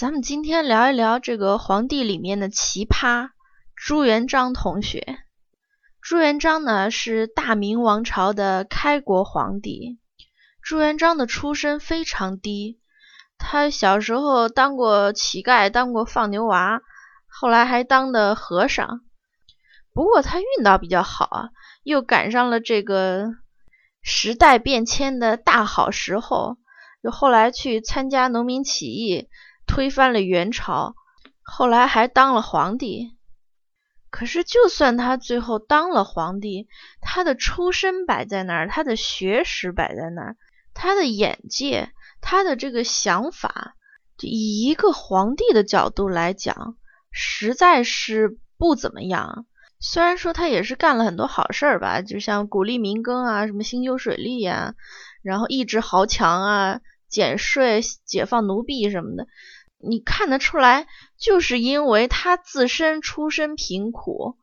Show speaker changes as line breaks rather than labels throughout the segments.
咱们今天聊一聊这个皇帝里面的奇葩朱元璋同学。朱元璋呢是大明王朝的开国皇帝。朱元璋的出身非常低，他小时候当过乞丐，当过放牛娃，后来还当的和尚。不过他运道比较好啊，又赶上了这个时代变迁的大好时候，就后来去参加农民起义。推翻了元朝，后来还当了皇帝。可是，就算他最后当了皇帝，他的出身摆在那儿，他的学识摆在那儿，他的眼界，他的这个想法，以一个皇帝的角度来讲，实在是不怎么样。虽然说他也是干了很多好事儿吧，就像鼓励民耕啊，什么兴修水利呀，然后抑制豪强啊，减税、解放奴婢什么的。你看得出来，就是因为他自身出身贫苦，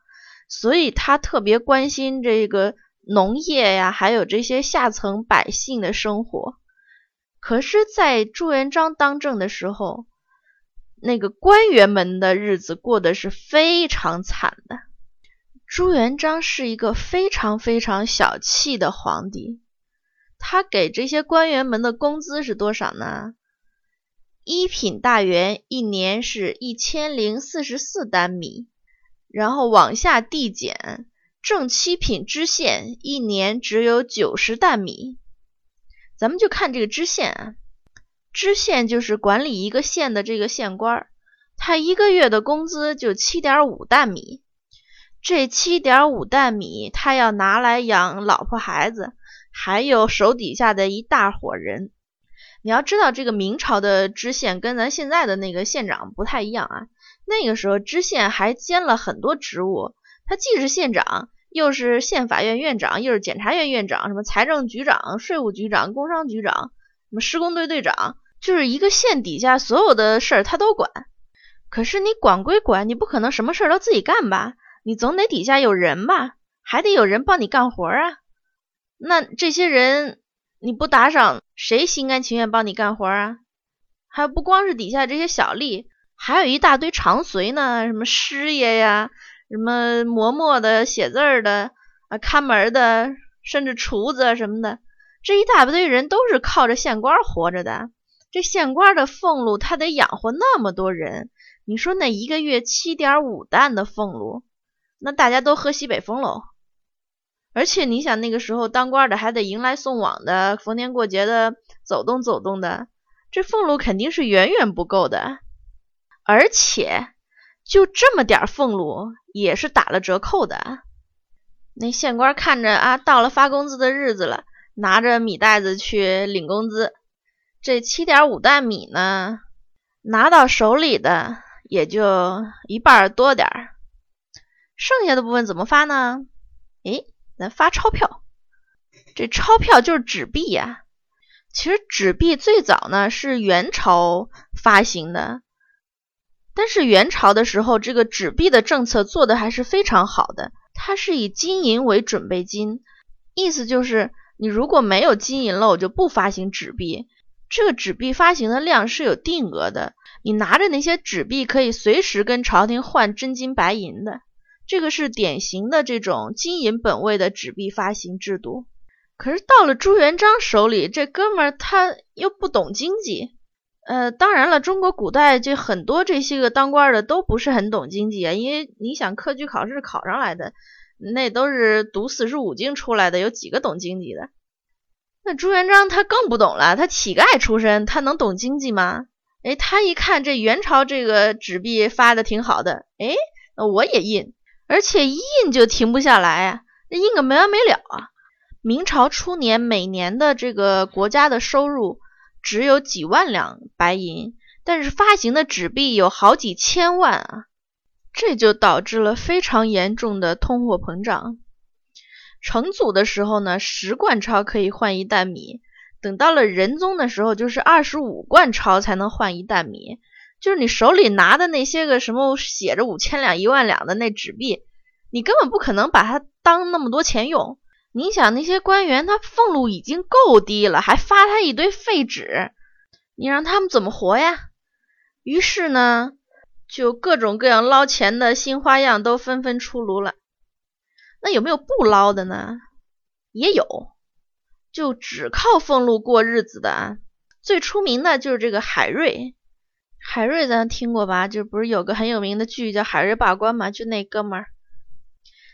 所以他特别关心这个农业呀，还有这些下层百姓的生活。可是，在朱元璋当政的时候，那个官员们的日子过得是非常惨的。朱元璋是一个非常非常小气的皇帝，他给这些官员们的工资是多少呢？一品大员一年是一千零四十四担米，然后往下递减，正七品知县一年只有九十担米。咱们就看这个知县啊，知县就是管理一个县的这个县官，他一个月的工资就七点五担米。这七点五担米，他要拿来养老婆孩子，还有手底下的一大伙人。你要知道，这个明朝的知县跟咱现在的那个县长不太一样啊。那个时候知县还兼了很多职务，他既是县长，又是县法院院长，又是检察院院长，什么财政局长、税务局长、工商局长，什么施工队队长，就是一个县底下所有的事儿他都管。可是你管归管，你不可能什么事儿都自己干吧？你总得底下有人吧，还得有人帮你干活啊。那这些人。你不打赏，谁心甘情愿帮你干活啊？还不光是底下这些小吏，还有一大堆长随呢，什么师爷呀，什么磨墨的、写字的啊、看门的，甚至厨子什么的，这一大堆人都是靠着县官活着的。这县官的俸禄，他得养活那么多人，你说那一个月七点五担的俸禄，那大家都喝西北风喽。而且你想，那个时候当官的还得迎来送往的，逢年过节的走动走动的，这俸禄肯定是远远不够的。而且就这么点俸禄也是打了折扣的。那县官看着啊，到了发工资的日子了，拿着米袋子去领工资。这七点五担米呢，拿到手里的也就一半多点儿，剩下的部分怎么发呢？诶。咱发钞票，这钞票就是纸币呀。其实纸币最早呢是元朝发行的，但是元朝的时候，这个纸币的政策做的还是非常好的。它是以金银为准备金，意思就是你如果没有金银了，我就不发行纸币。这个纸币发行的量是有定额的，你拿着那些纸币可以随时跟朝廷换真金白银的。这个是典型的这种金银本位的纸币发行制度，可是到了朱元璋手里，这哥们儿他又不懂经济。呃，当然了，中国古代这很多这些个当官的都不是很懂经济啊，因为你想科举考试考上来的，那都是读四书五经出来的，有几个懂经济的？那朱元璋他更不懂了，他乞丐出身，他能懂经济吗？哎，他一看这元朝这个纸币发的挺好的，哎，那我也印。而且一印就停不下来啊，印个没完没了啊！明朝初年每年的这个国家的收入只有几万两白银，但是发行的纸币有好几千万啊，这就导致了非常严重的通货膨胀。成祖的时候呢，十贯钞可以换一担米，等到了仁宗的时候，就是二十五贯钞才能换一担米。就是你手里拿的那些个什么写着五千两、一万两的那纸币，你根本不可能把它当那么多钱用。你想那些官员，他俸禄已经够低了，还发他一堆废纸，你让他们怎么活呀？于是呢，就各种各样捞钱的新花样都纷纷出炉了。那有没有不捞的呢？也有，就只靠俸禄过日子的啊。最出名的就是这个海瑞。海瑞咱听过吧？就不是有个很有名的剧叫《海瑞罢官》嘛？就那哥们儿，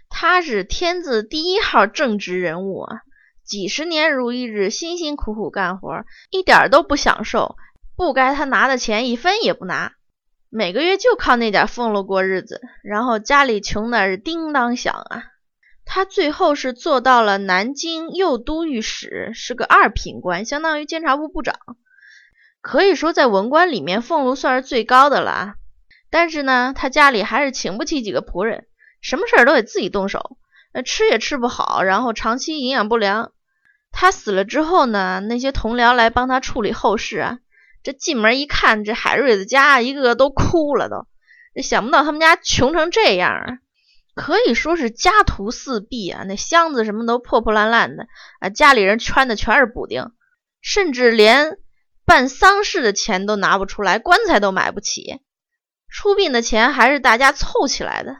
他是天字第一号正直人物啊，几十年如一日，辛辛苦苦干活，一点都不享受，不该他拿的钱一分也不拿，每个月就靠那点俸禄过日子，然后家里穷的是叮当响啊。他最后是做到了南京右都御史，是个二品官，相当于监察部部长。可以说，在文官里面，俸禄算是最高的了啊。但是呢，他家里还是请不起几个仆人，什么事儿都得自己动手，那吃也吃不好，然后长期营养不良。他死了之后呢，那些同僚来帮他处理后事啊，这进门一看，这海瑞的家一个个都哭了，都想不到他们家穷成这样啊，可以说是家徒四壁啊，那箱子什么都破破烂烂的啊，家里人穿的全是补丁，甚至连。办丧事的钱都拿不出来，棺材都买不起，出殡的钱还是大家凑起来的。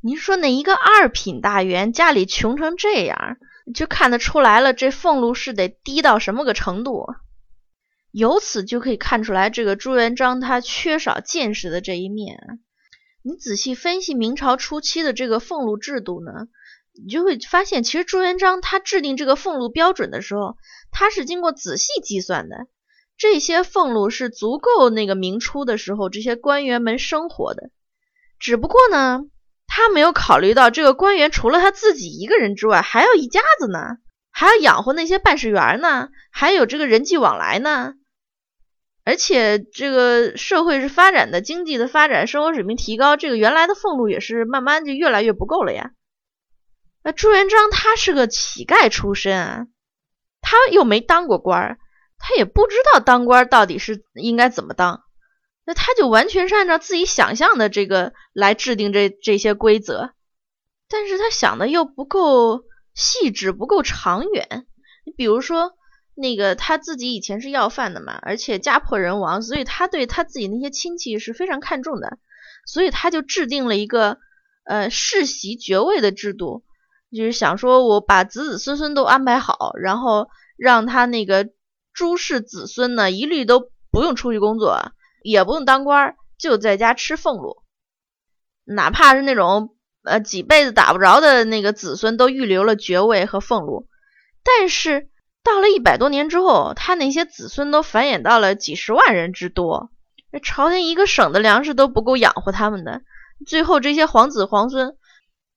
您说那一个二品大员家里穷成这样，就看得出来了，这俸禄是得低到什么个程度？由此就可以看出来，这个朱元璋他缺少见识的这一面。你仔细分析明朝初期的这个俸禄制度呢，你就会发现，其实朱元璋他制定这个俸禄标准的时候，他是经过仔细计算的。这些俸禄是足够那个明初的时候这些官员们生活的，只不过呢，他没有考虑到这个官员除了他自己一个人之外，还要一家子呢，还要养活那些办事员呢，还有这个人际往来呢。而且这个社会是发展的，经济的发展，生活水平提高，这个原来的俸禄也是慢慢就越来越不够了呀。那朱元璋他是个乞丐出身啊，他又没当过官儿。他也不知道当官到底是应该怎么当，那他就完全是按照自己想象的这个来制定这这些规则，但是他想的又不够细致，不够长远。你比如说，那个他自己以前是要饭的嘛，而且家破人亡，所以他对他自己那些亲戚是非常看重的，所以他就制定了一个呃世袭爵位的制度，就是想说我把子子孙孙都安排好，然后让他那个。朱氏子孙呢，一律都不用出去工作，也不用当官，就在家吃俸禄。哪怕是那种呃几辈子打不着的那个子孙，都预留了爵位和俸禄。但是到了一百多年之后，他那些子孙都繁衍到了几十万人之多，那朝廷一个省的粮食都不够养活他们的。最后这些皇子皇孙，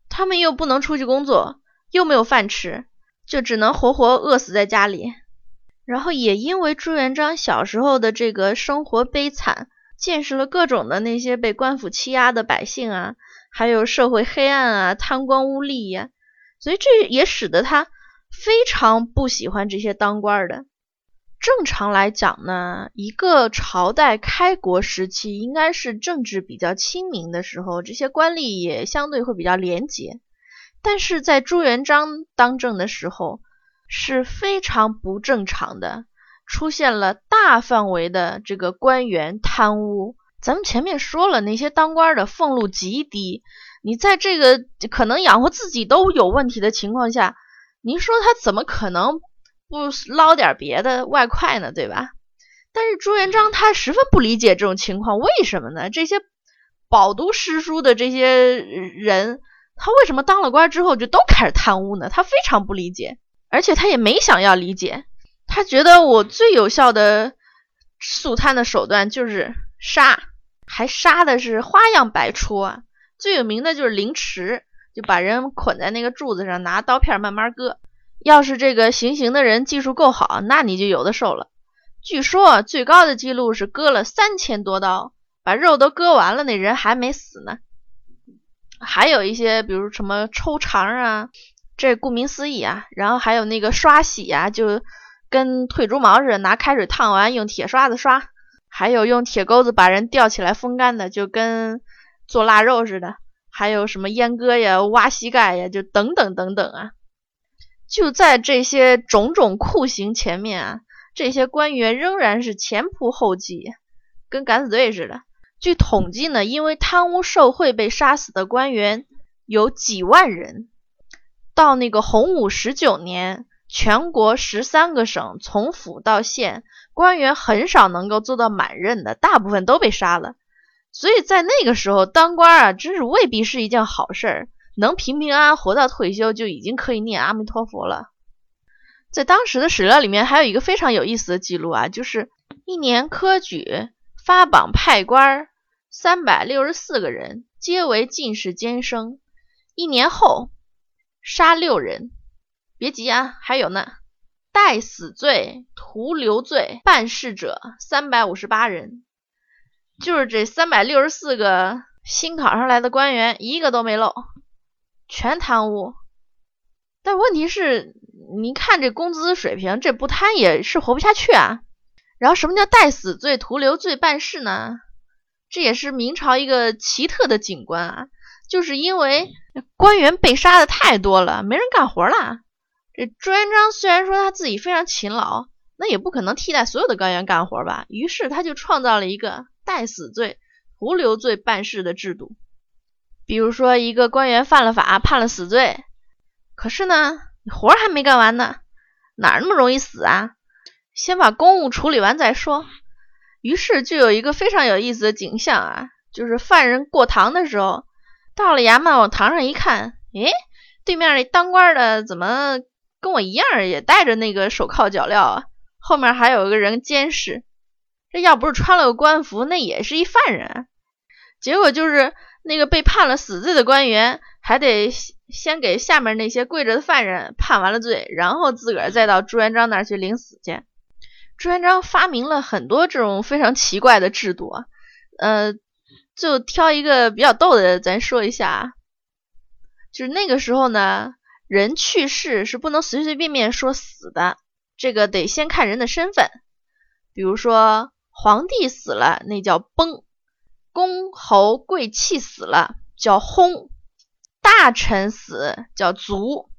他们又不能出去工作，又没有饭吃，就只能活活饿死在家里。然后也因为朱元璋小时候的这个生活悲惨，见识了各种的那些被官府欺压的百姓啊，还有社会黑暗啊、贪官污吏呀，所以这也使得他非常不喜欢这些当官的。正常来讲呢，一个朝代开国时期应该是政治比较清明的时候，这些官吏也相对会比较廉洁。但是在朱元璋当政的时候，是非常不正常的，出现了大范围的这个官员贪污。咱们前面说了，那些当官的俸禄极低，你在这个可能养活自己都有问题的情况下，您说他怎么可能不捞点别的外快呢？对吧？但是朱元璋他十分不理解这种情况，为什么呢？这些饱读诗书的这些人，他为什么当了官之后就都开始贪污呢？他非常不理解。而且他也没想要理解，他觉得我最有效的肃贪的手段就是杀，还杀的是花样百出啊！最有名的就是凌迟，就把人捆在那个柱子上，拿刀片慢慢割。要是这个行刑的人技术够好，那你就有的受了。据说最高的记录是割了三千多刀，把肉都割完了，那人还没死呢。还有一些，比如什么抽肠啊。这顾名思义啊，然后还有那个刷洗啊，就跟退猪毛似的，拿开水烫完，用铁刷子刷；还有用铁钩子把人吊起来风干的，就跟做腊肉似的；还有什么阉割呀、挖膝盖呀，就等等等等啊。就在这些种种酷刑前面啊，这些官员仍然是前仆后继，跟敢死队似的，据统计呢，因为贪污受贿被杀死的官员有几万人。到那个洪武十九年，全国十三个省从府到县，官员很少能够做到满任的，大部分都被杀了。所以在那个时候，当官啊，真是未必是一件好事儿。能平平安安活到退休，就已经可以念阿弥陀佛了。在当时的史料里面，还有一个非常有意思的记录啊，就是一年科举发榜派官三百六十四个人，皆为进士监生。一年后杀六人，别急啊，还有呢，待死罪、徒留罪办事者三百五十八人，就是这三百六十四个新考上来的官员，一个都没漏，全贪污。但问题是，你看这工资水平，这不贪也是活不下去啊。然后什么叫待死罪、徒留罪办事呢？这也是明朝一个奇特的景观啊，就是因为官员被杀的太多了，没人干活了。这朱元璋虽然说他自己非常勤劳，那也不可能替代所有的官员干活吧。于是他就创造了一个待死罪、徒留罪办事的制度。比如说，一个官员犯了法，判了死罪。可是呢，你活还没干完呢，哪那么容易死啊？先把公务处理完再说。于是就有一个非常有意思的景象啊，就是犯人过堂的时候，到了衙门往堂上一看，诶，对面那当官的怎么跟我一样，也戴着那个手铐脚镣啊？后面还有个人监视。这要不是穿了个官服，那也是一犯人。结果就是那个被判了死罪的官员，还得。先给下面那些跪着的犯人判完了罪，然后自个儿再到朱元璋那儿去领死去。朱元璋发明了很多这种非常奇怪的制度啊，呃，就挑一个比较逗的，咱说一下。就是那个时候呢，人去世是不能随随便便说死的，这个得先看人的身份。比如说皇帝死了，那叫崩；公侯贵戚死了，叫薨。大臣死叫卒，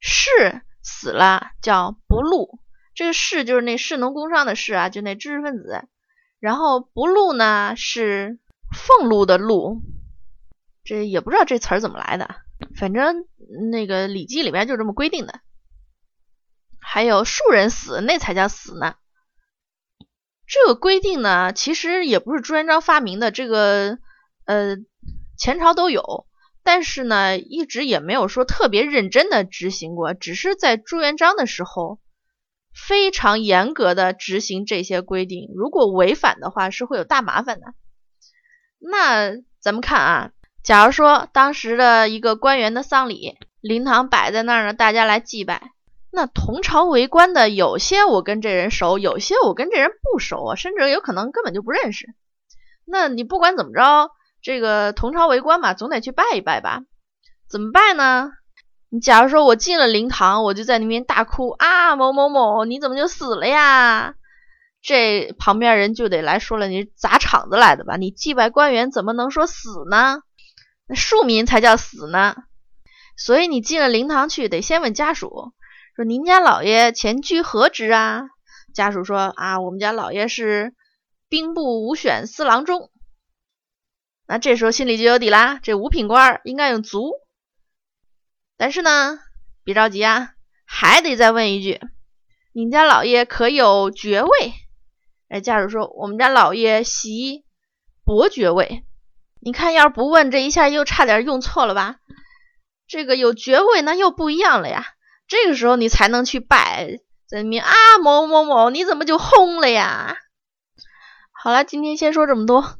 士死了叫不禄。这个士就是那士农工商的士啊，就那知识分子。然后不禄呢是俸禄的禄，这也不知道这词儿怎么来的，反正那个《礼记》里面就这么规定的。还有庶人死，那才叫死呢。这个规定呢，其实也不是朱元璋发明的，这个呃前朝都有。但是呢，一直也没有说特别认真的执行过，只是在朱元璋的时候非常严格的执行这些规定，如果违反的话是会有大麻烦的。那咱们看啊，假如说当时的一个官员的丧礼，灵堂摆在那儿呢，大家来祭拜，那同朝为官的有些我跟这人熟，有些我跟这人不熟啊，甚至有可能根本就不认识。那你不管怎么着。这个同朝为官嘛，总得去拜一拜吧？怎么拜呢？你假如说我进了灵堂，我就在那边大哭啊，某某某，你怎么就死了呀？这旁边人就得来说了，你砸场子来的吧？你祭拜官员怎么能说死呢？那庶民才叫死呢。所以你进了灵堂去，得先问家属，说您家老爷前居何职啊？家属说啊，我们家老爷是兵部五选四郎中。那这时候心里就有底啦，这五品官应该用卒。但是呢，别着急啊，还得再问一句：你家老爷可有爵位？哎，家属说我们家老爷袭伯爵位。你看，要是不问，这一下又差点用错了吧？这个有爵位，那又不一样了呀。这个时候你才能去拜，怎么啊某某某，你怎么就轰了呀？好了，今天先说这么多。